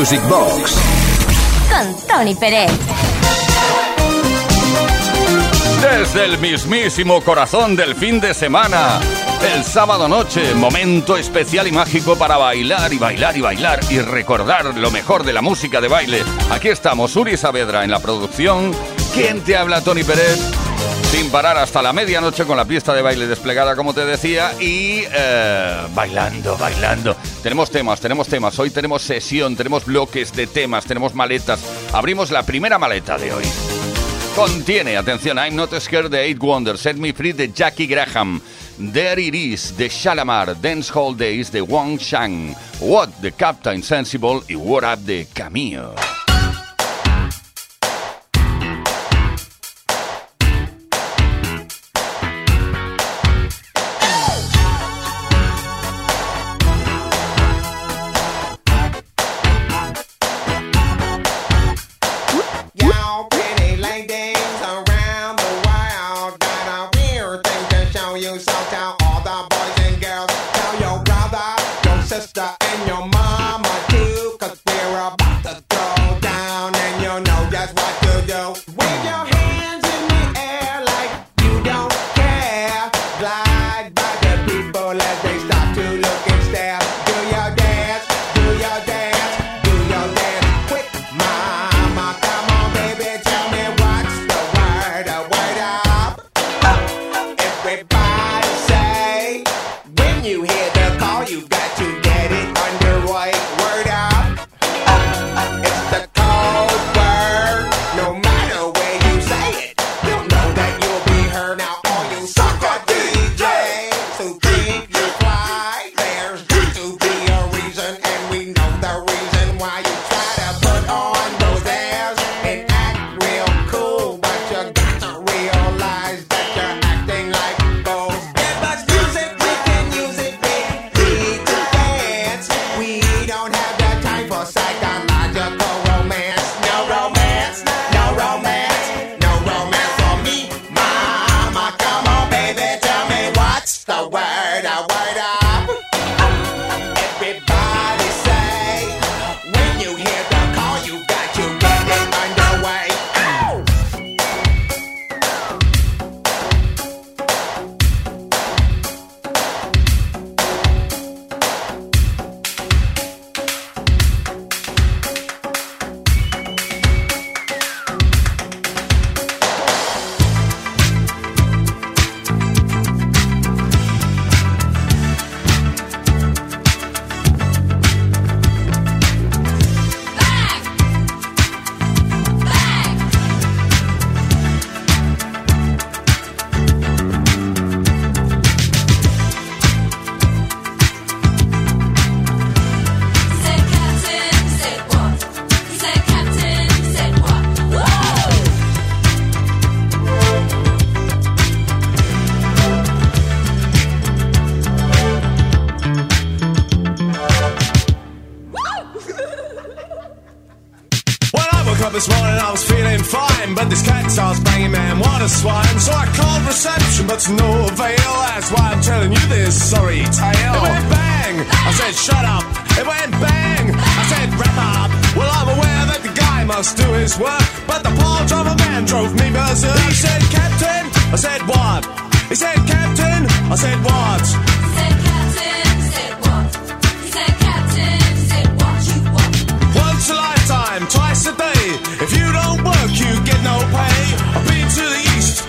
Music Box con Tony Pérez. Desde el mismísimo corazón del fin de semana, el sábado noche, momento especial y mágico para bailar y bailar y bailar y recordar lo mejor de la música de baile. Aquí estamos, Uri Saavedra en la producción. ¿Quién te habla, Tony Pérez? sin parar hasta la medianoche con la pista de baile desplegada, como te decía, y eh, bailando, bailando. Tenemos temas, tenemos temas. Hoy tenemos sesión, tenemos bloques de temas, tenemos maletas. Abrimos la primera maleta de hoy. Contiene, atención, I'm Not Scared de Eight Wonders, Set Me Free de Jackie Graham, There It Is de Shalamar, Dance Hall Days de Wang Shang, What de Captain Sensible y What Up de Camille. this morning, I was feeling fine. But this cat starts banging, man, what a swine. So I called reception, but to no avail. That's why I'm telling you this sorry tale. It went bang, I said, shut up. It went bang, I said, wrap up. Well, I'm aware that the guy must do his work. But the poor driver man drove me berserk. He said, Captain, I said, what? He said, Captain, I said, what?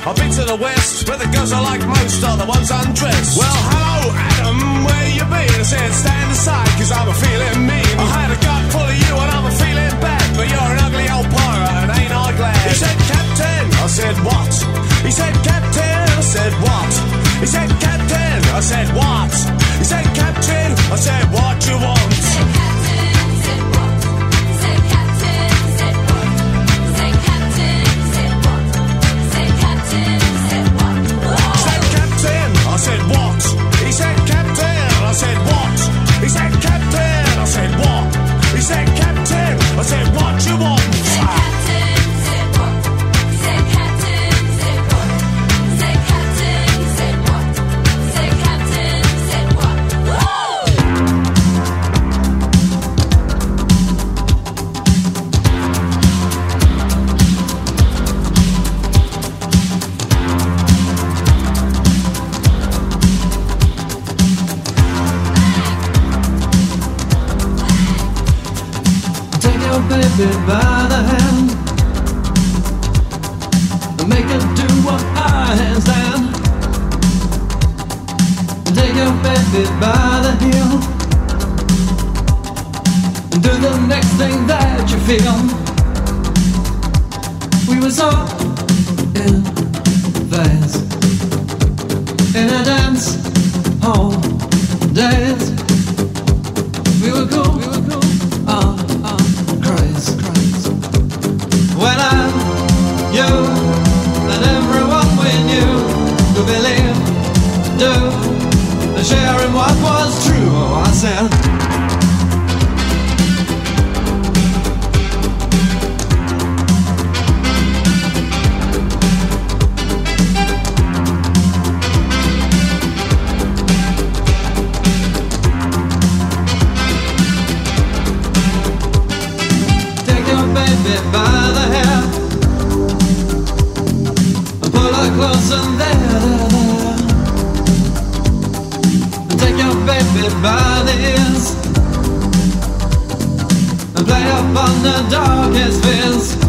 I've been to the west, where the girls I like most are the ones undressed. Well, hello, Adam, where you been? I said, stand aside, cause I'm a feeling mean. I had a gut full of you and I'm a feeling bad, but you're an ugly old pirate and ain't I glad? He said, Captain, I said, what? He said, Captain, I said, what? He said, Captain, I said, what? He said, Captain, I said, what you want? said, what? He said, Captain. I said, what? He said, Captain. I said, what? He said, Captain. I said, what you want? Baby by the hand make her do what I handstand. Take your baby by the heel do the next thing that you feel. We were so in phase in a dance hall days. We were cool. We were sharing what was true. Oh, I said. Ears and play upon the darkest fears.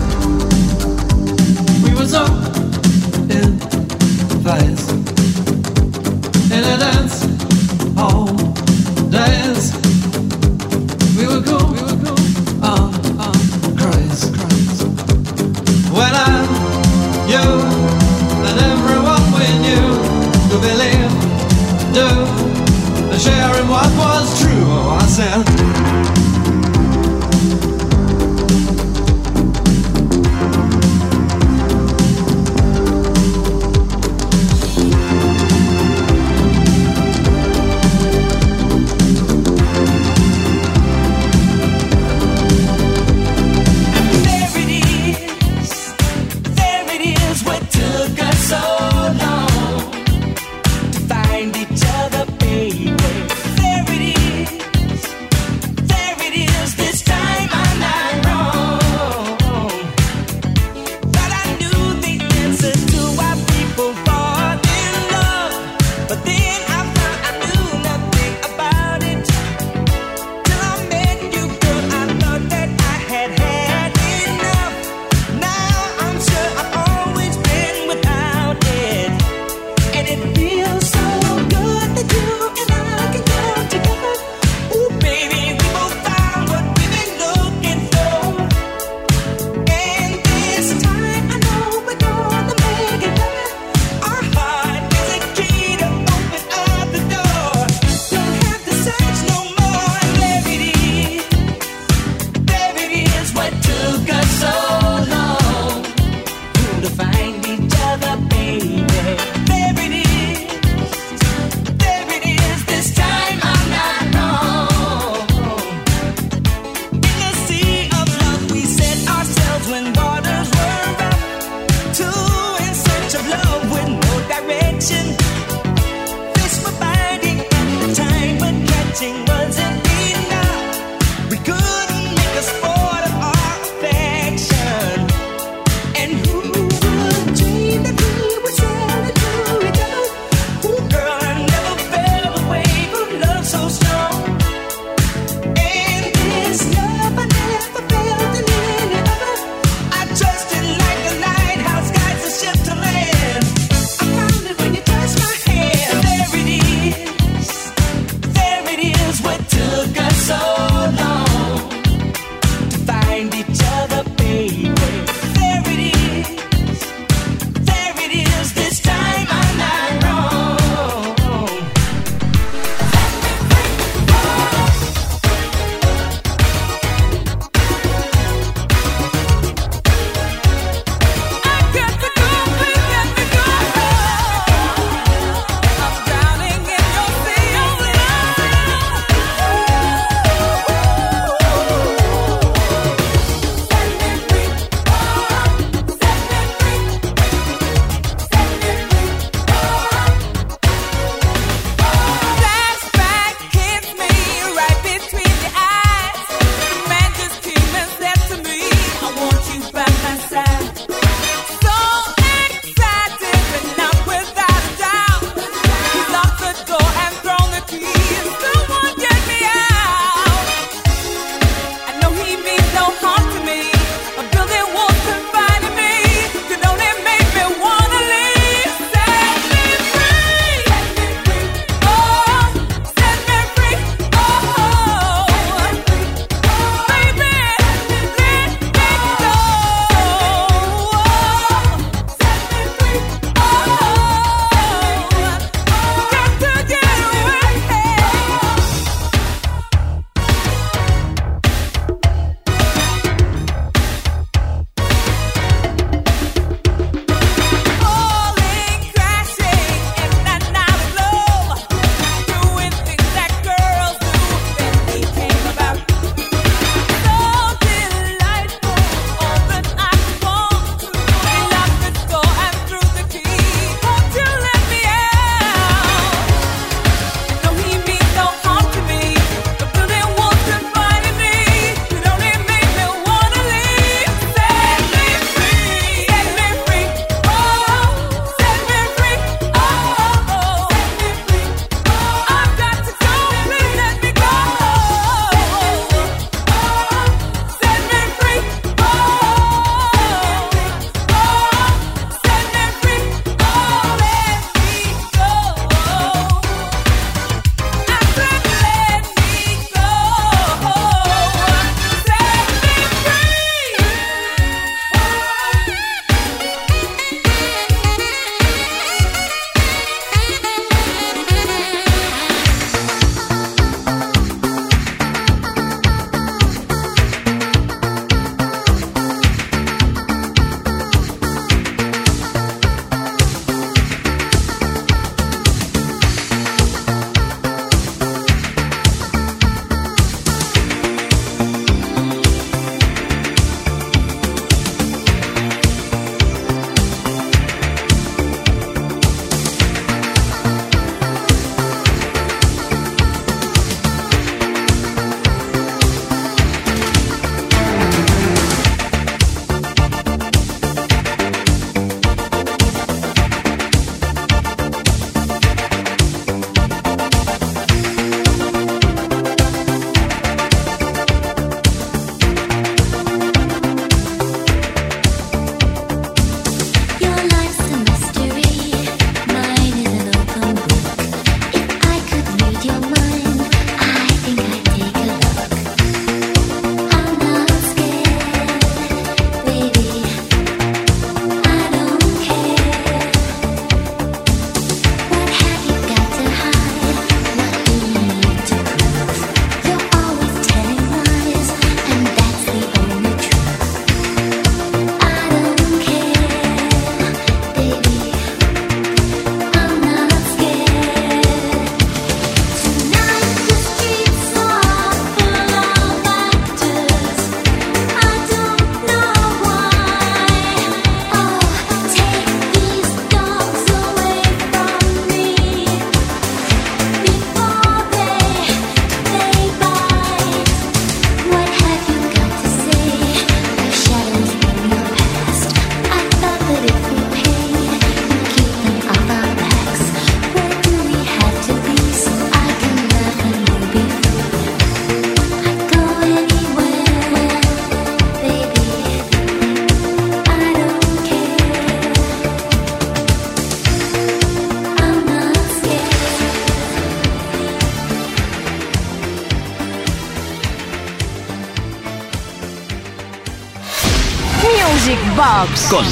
Box con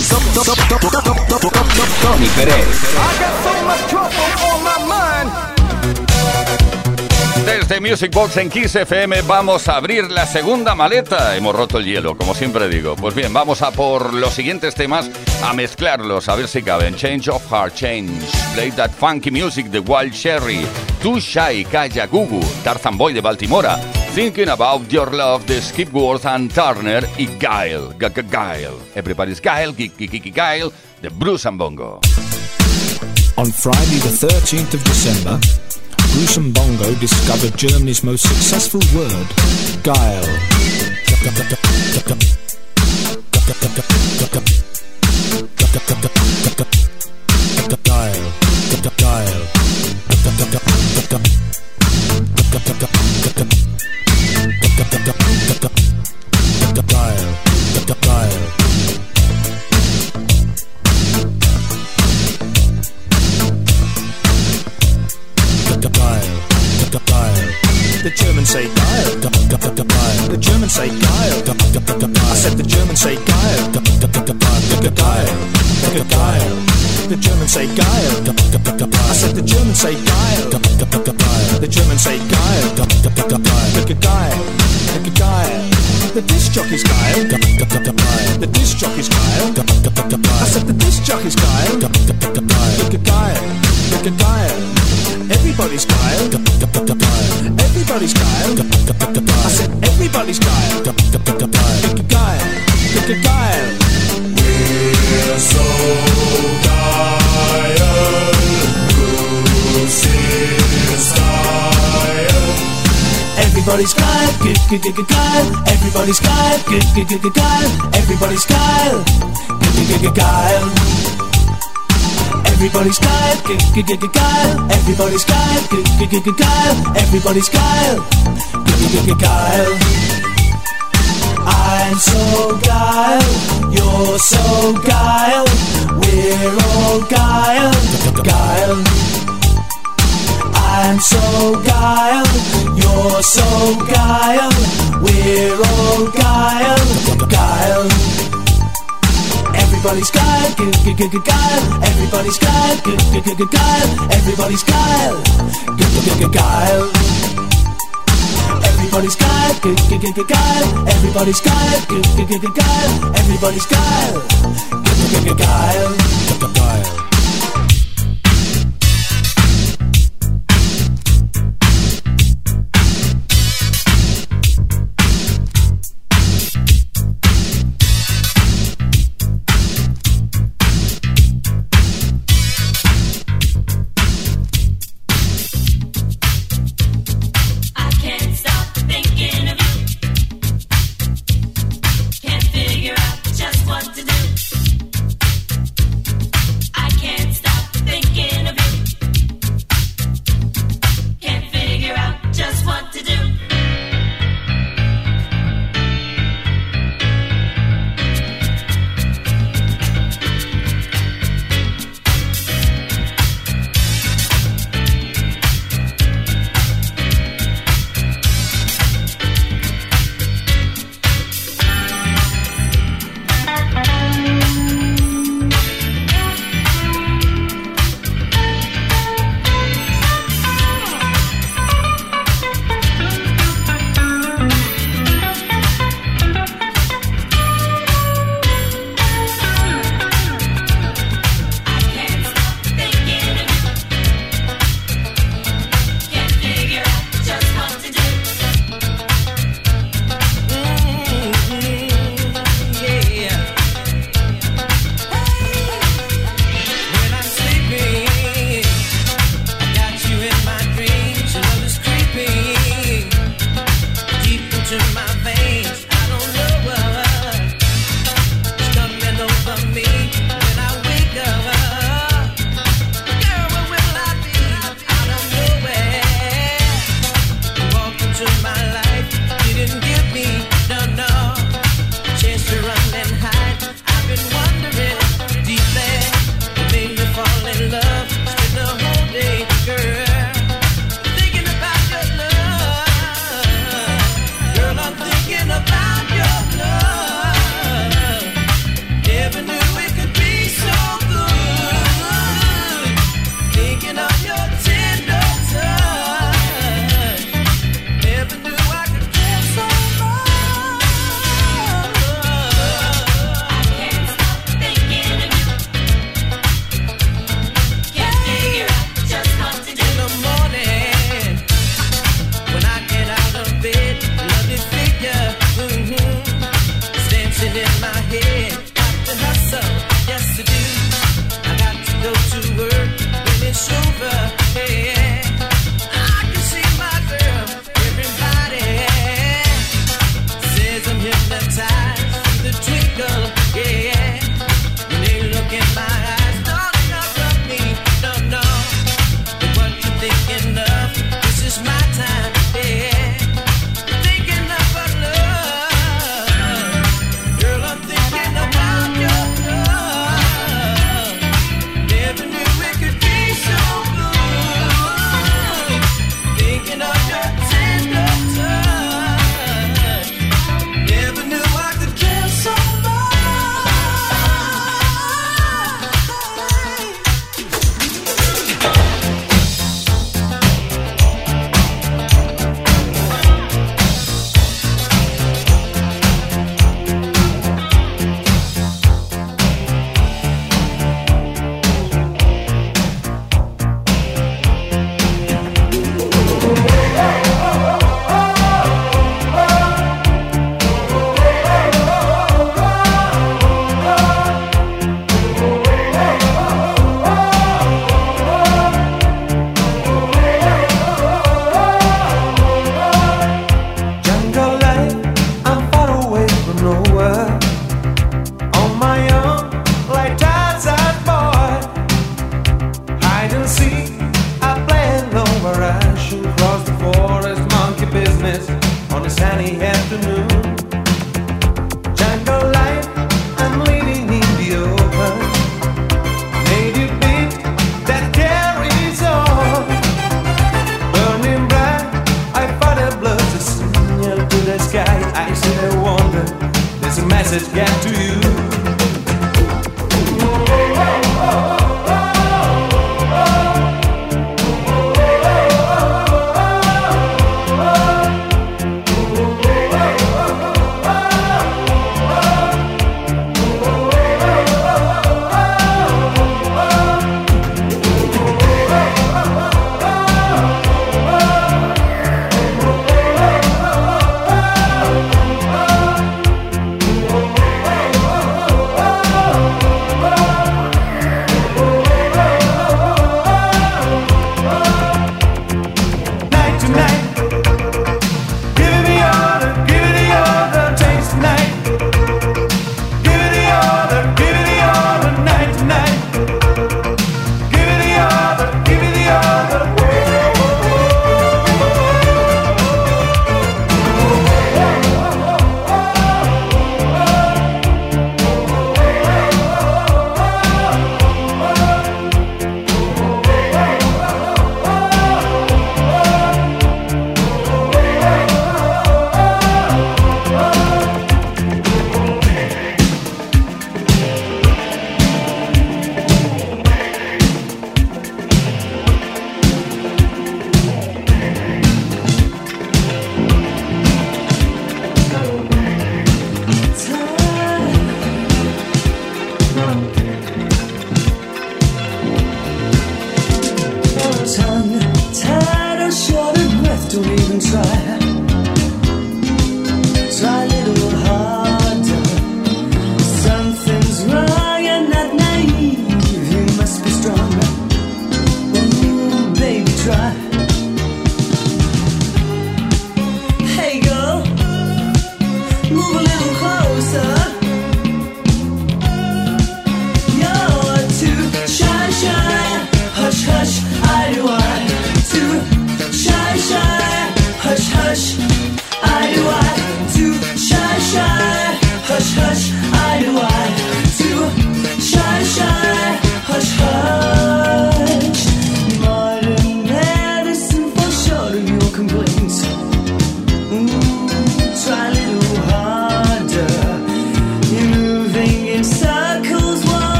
Tony Pérez. Desde Music Box en Kiss FM vamos a abrir la segunda maleta. Hemos roto el hielo, como siempre digo. Pues bien, vamos a por los siguientes temas, a mezclarlos, a ver si caben. Change of Heart, Change. Play That Funky Music de Wild Cherry. Too Shy, Kaya Gugu. Tarzan Boy de Baltimora. Thinking About Your Love de Skipworth and Turner y Geil. Geil. Everybody's Geil, Geil, de Bruce and Bongo. On Friday the 13th of December, Bruce and Bongo discovered Germany's most successful word, geil. The Germans say geil. The Germans say geil. I said the Germans say geil. Geil. Geil. The Germans say geil. I said the Germans say geil. The Germans say geil. Geil. Geil. The disc jockey's geil. The disc jockey's geil. I said the disc jockey's geil. Geil. Geil. Everybody's geil. Everybody's geil. I said everybody's geil. Pick a geil. Pick a geil. We're so geil. Bruce is geil. Everybody's geil. Good, good, good, good, geil. Everybody's geil. Good, good, good, good, geil. Everybody's geil. Good, good, good, good, geil. Everybody's geil, g g g geil. Everybody's geil, g g g g geil. Everybody's geil, g g g geil. I'm so geil, you're so geil. We're all geil, geil. I'm so geil, you're so geil. We're all geil, geil. Everybody's good, good, good, good, geil. Everybody's good, good, good, good, geil. Everybody's good, good, good, good, geil. Everybody's good, good, good, good, geil. Everybody's good, good, good, good, geil. Everybody's geil, good, good, good, good,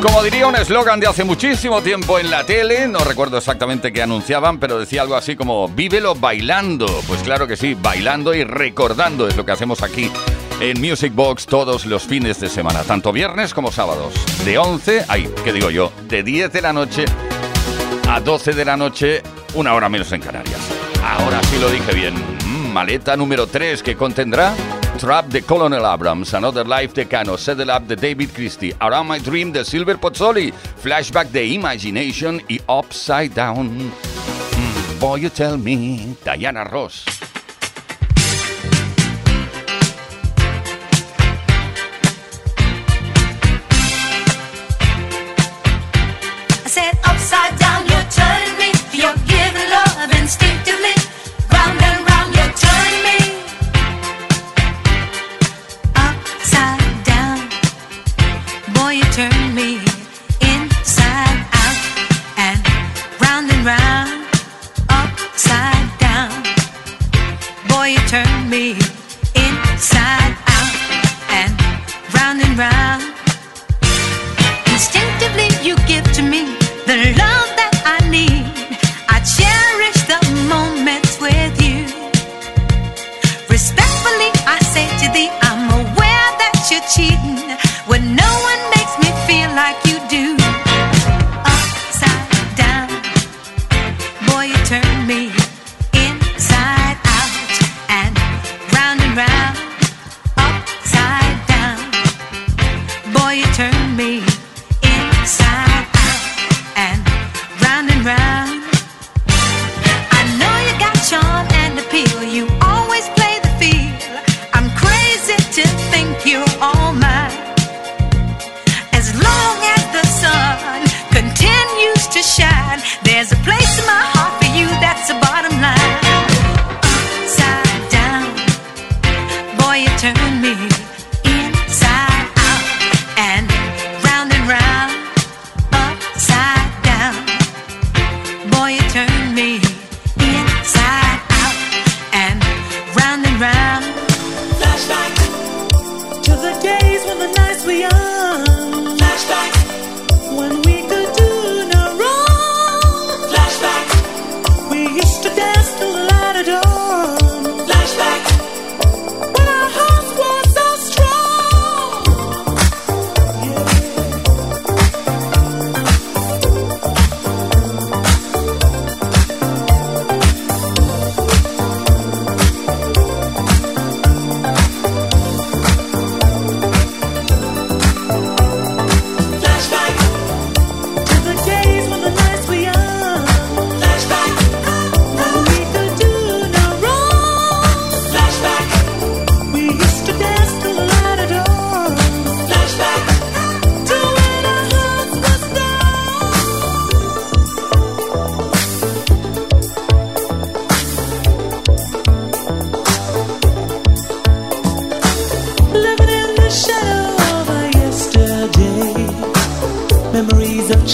Como diría un eslogan de hace muchísimo tiempo en la tele, no recuerdo exactamente qué anunciaban, pero decía algo así como vívelo bailando. Pues claro que sí, bailando y recordando es lo que hacemos aquí en Music Box todos los fines de semana, tanto viernes como sábados. De 11, ay, ¿qué digo yo? De 10 de la noche a 12 de la noche, una hora menos en Canarias. Ahora sí lo dije bien. Maleta número 3 que contendrá Trap de Colonel Abrams, Another Life de Kano, Saddle Up de David Christie, Around My Dream de Silver Pozzoli, Flashback de Imagination y Upside Down. Mm, boy, you tell me, Diana Ross.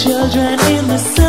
children in the sun.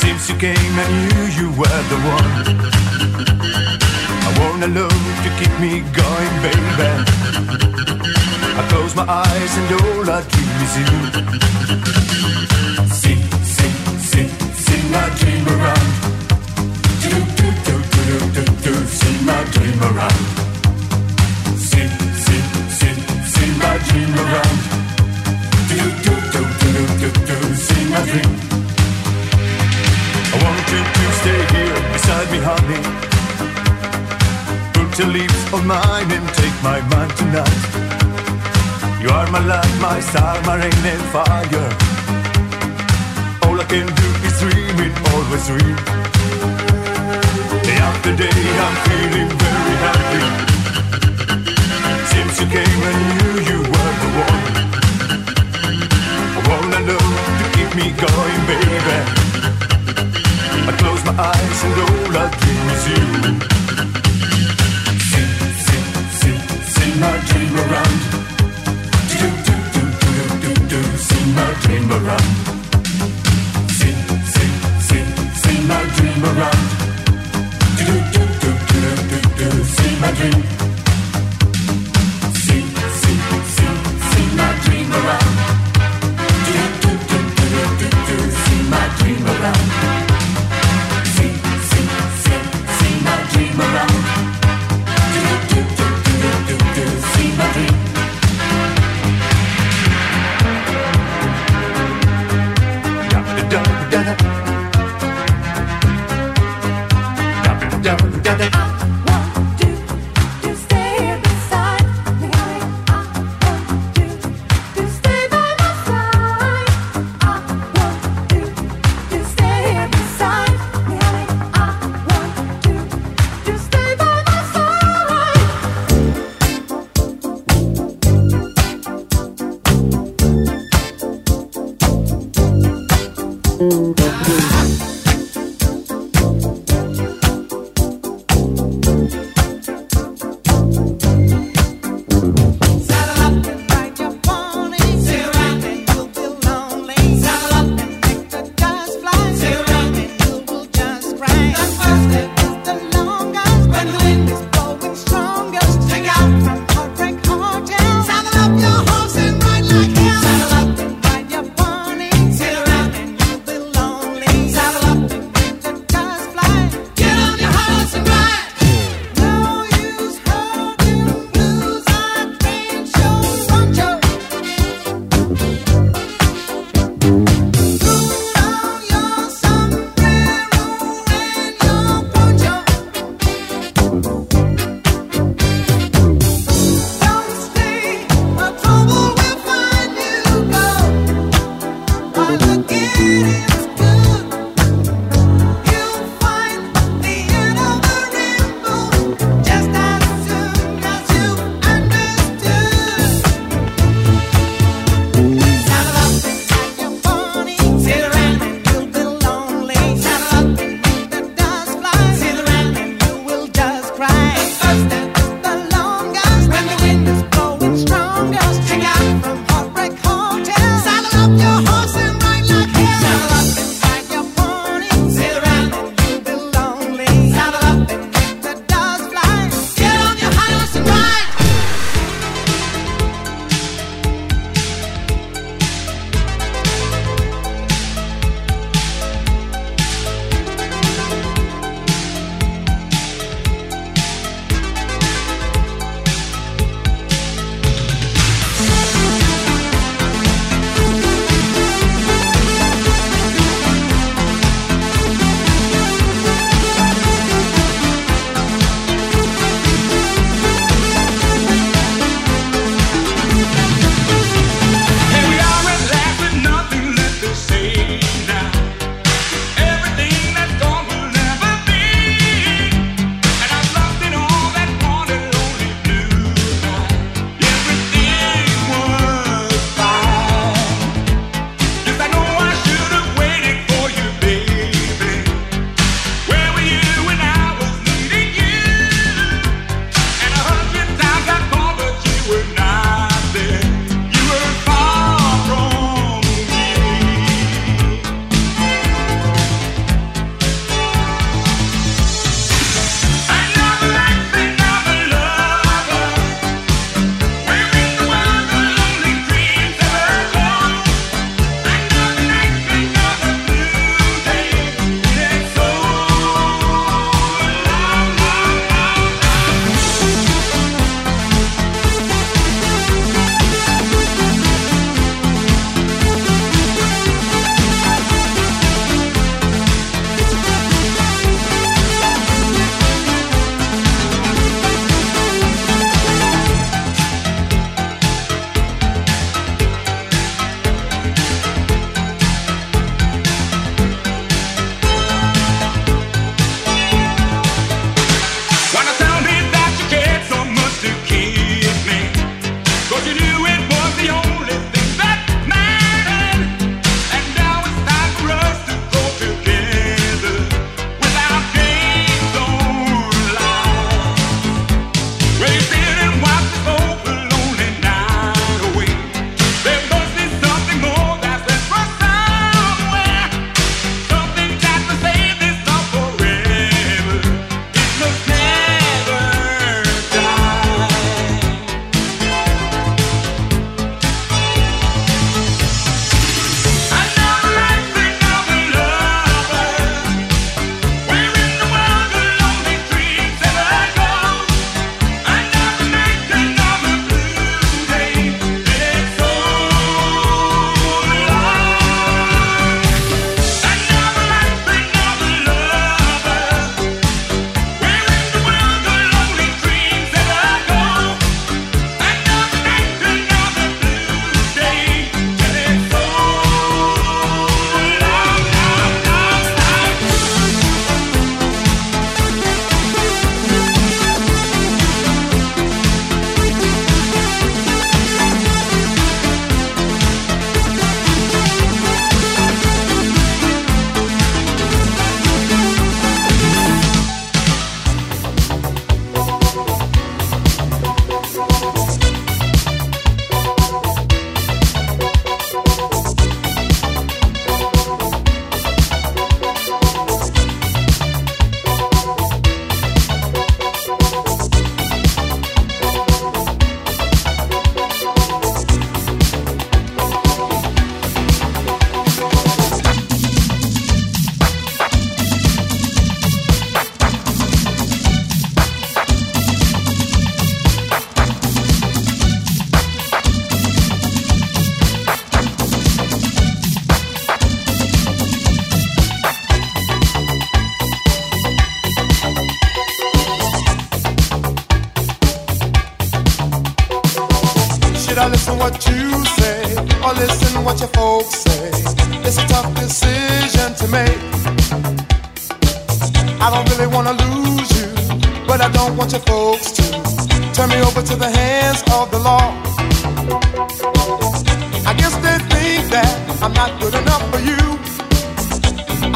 Since you came, I knew you were the one. I want a love to keep me going, baby. I close my eyes and all I dream is you. Sing, sing, sing, sing my dream around. Do, do, do, do, do, do, do, sing my dream around. Sing, sing, sing, sing my dream around. Do, do, do, do, do, do, do, sing my dream. To stay here beside me, honey. Put your lips on mine and take my mind tonight. You are my light, my star, my rain and fire. All I can do is dream it, always dream. Day after day, I'm feeling very happy. Since you came, I knew you were the one. I wanna know to keep me going, baby. I close my eyes and all I dream is you. Sing, sing, sing, sing my dream around. Do, do, do, do, do, do, do, sing my dream around. Sing, sing, sing, sing my dream around. Do, do, do, do, do, do, do, sing my dream.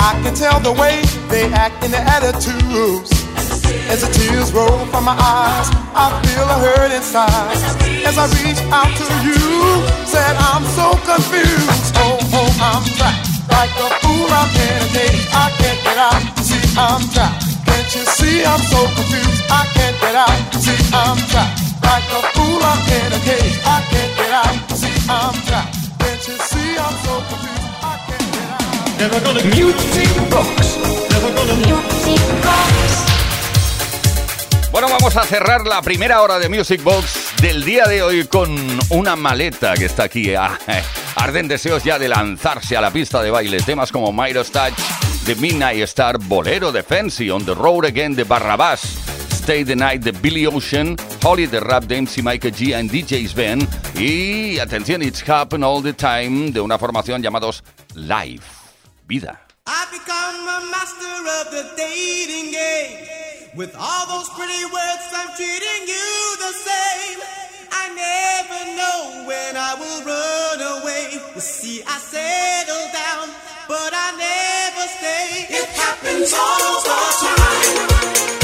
I can tell the way they act in their attitudes. As the tears roll from my eyes, I feel a hurt inside. As I reach out to you, said I'm so confused. Oh, oh, I'm trapped. Like a fool, I'm in a cage. I can't get out. See, I'm trapped. Can't you see I'm so confused? I can't get out. See, I'm trapped. Like a fool, I'm in a cage. I can't get out. See, I'm trapped. Never gonna Music Box. Never gonna Music Box. Bueno, vamos a cerrar la primera hora de Music Box del día de hoy con una maleta que está aquí. Ah, eh, arden deseos ya de lanzarse a la pista de baile. Temas como Myros Touch, The Midnight Star, Bolero de Fancy, On the Road Again de Barrabás, Stay the Night de Billy Ocean, Holly the Rap de MC Michael G and DJ Sven y, atención, It's Happen All the Time de una formación llamados Life, Vida. I've become a master of the dating game. With all those pretty words, I'm treating you the same. I never know when I will run away. You see, I settle down, but I never stay. It happens all the time.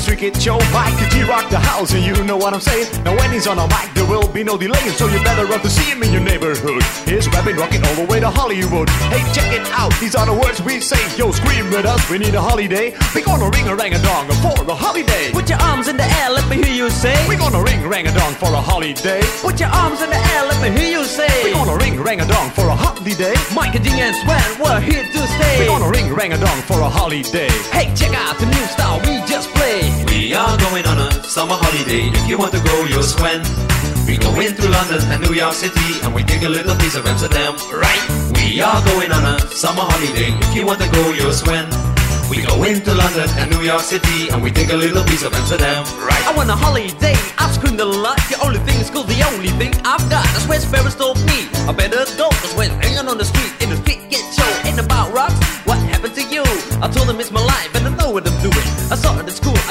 Street kid show. Mike G rock the house, and you know what I'm saying. Now when he's on a mic, there will be no delay, so you better run to see him in your neighborhood. He's rapping, rocking all the way to Hollywood. Hey, check it out, these are the words we say. Yo, scream with us, we need a holiday. We gonna ring a rang a dong for a holiday. Put your arms in the air, let me hear you say. We gonna ring rang a dong for a holiday. Put your arms in the air, let me hear you say. We gonna ring rang a dong for a holiday. Mike and G and Sven, we're here to stay. We gonna ring rang a dong for a holiday. Hey, check out the new style we just played. We are going on a summer holiday. If you want to go, you'll swim. We go into London and New York City and we take a little piece of Amsterdam, right? We are going on a summer holiday. If you want to go, you'll swim. We go into London and New York City and we take a little piece of Amsterdam, right? I want a holiday, I've screamed a lot. The only thing is cool, the only thing I've got. That's where Sparrows told me. I better go, cause when hanging on the street, in the street get show. Ain't about rocks, what happened to you? I told them it's my life and I know what I'm doing. I saw I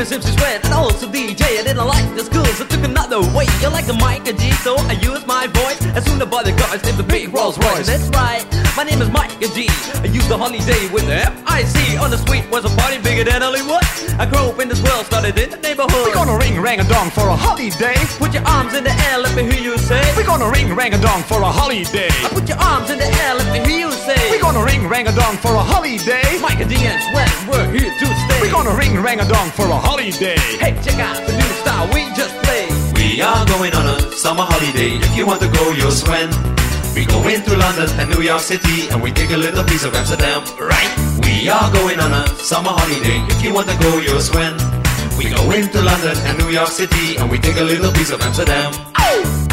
name is MC and also DJ. I didn't like the school, so took another way. You like the mic and G, so I use my voice. As soon as the guys named the big Rolls Royce. That's right, my name is Mike G. I used the holiday with the F-I-C. On the street was a party bigger than Hollywood. I grew up in this world, started in the neighborhood. We're gonna ring rang a dong for a holiday. Put your arms in the air, let me hear you say. We're gonna ring rang a dong for a holiday. I put your arms in the air, let me hear you say. We're gonna ring rang a dong for a holiday. Mike D and Sweat, we're here to stay. We're gonna ring rang a dong for a holiday. Hey, check out the new style we just played. We are going on a summer holiday. If you want to go, you'll swim. We go into London and New York City and we take a little piece of Amsterdam, right? We are going on a summer holiday. If you want to go, you'll swim. We go into London and New York City and we take a little piece of Amsterdam. Do,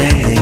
So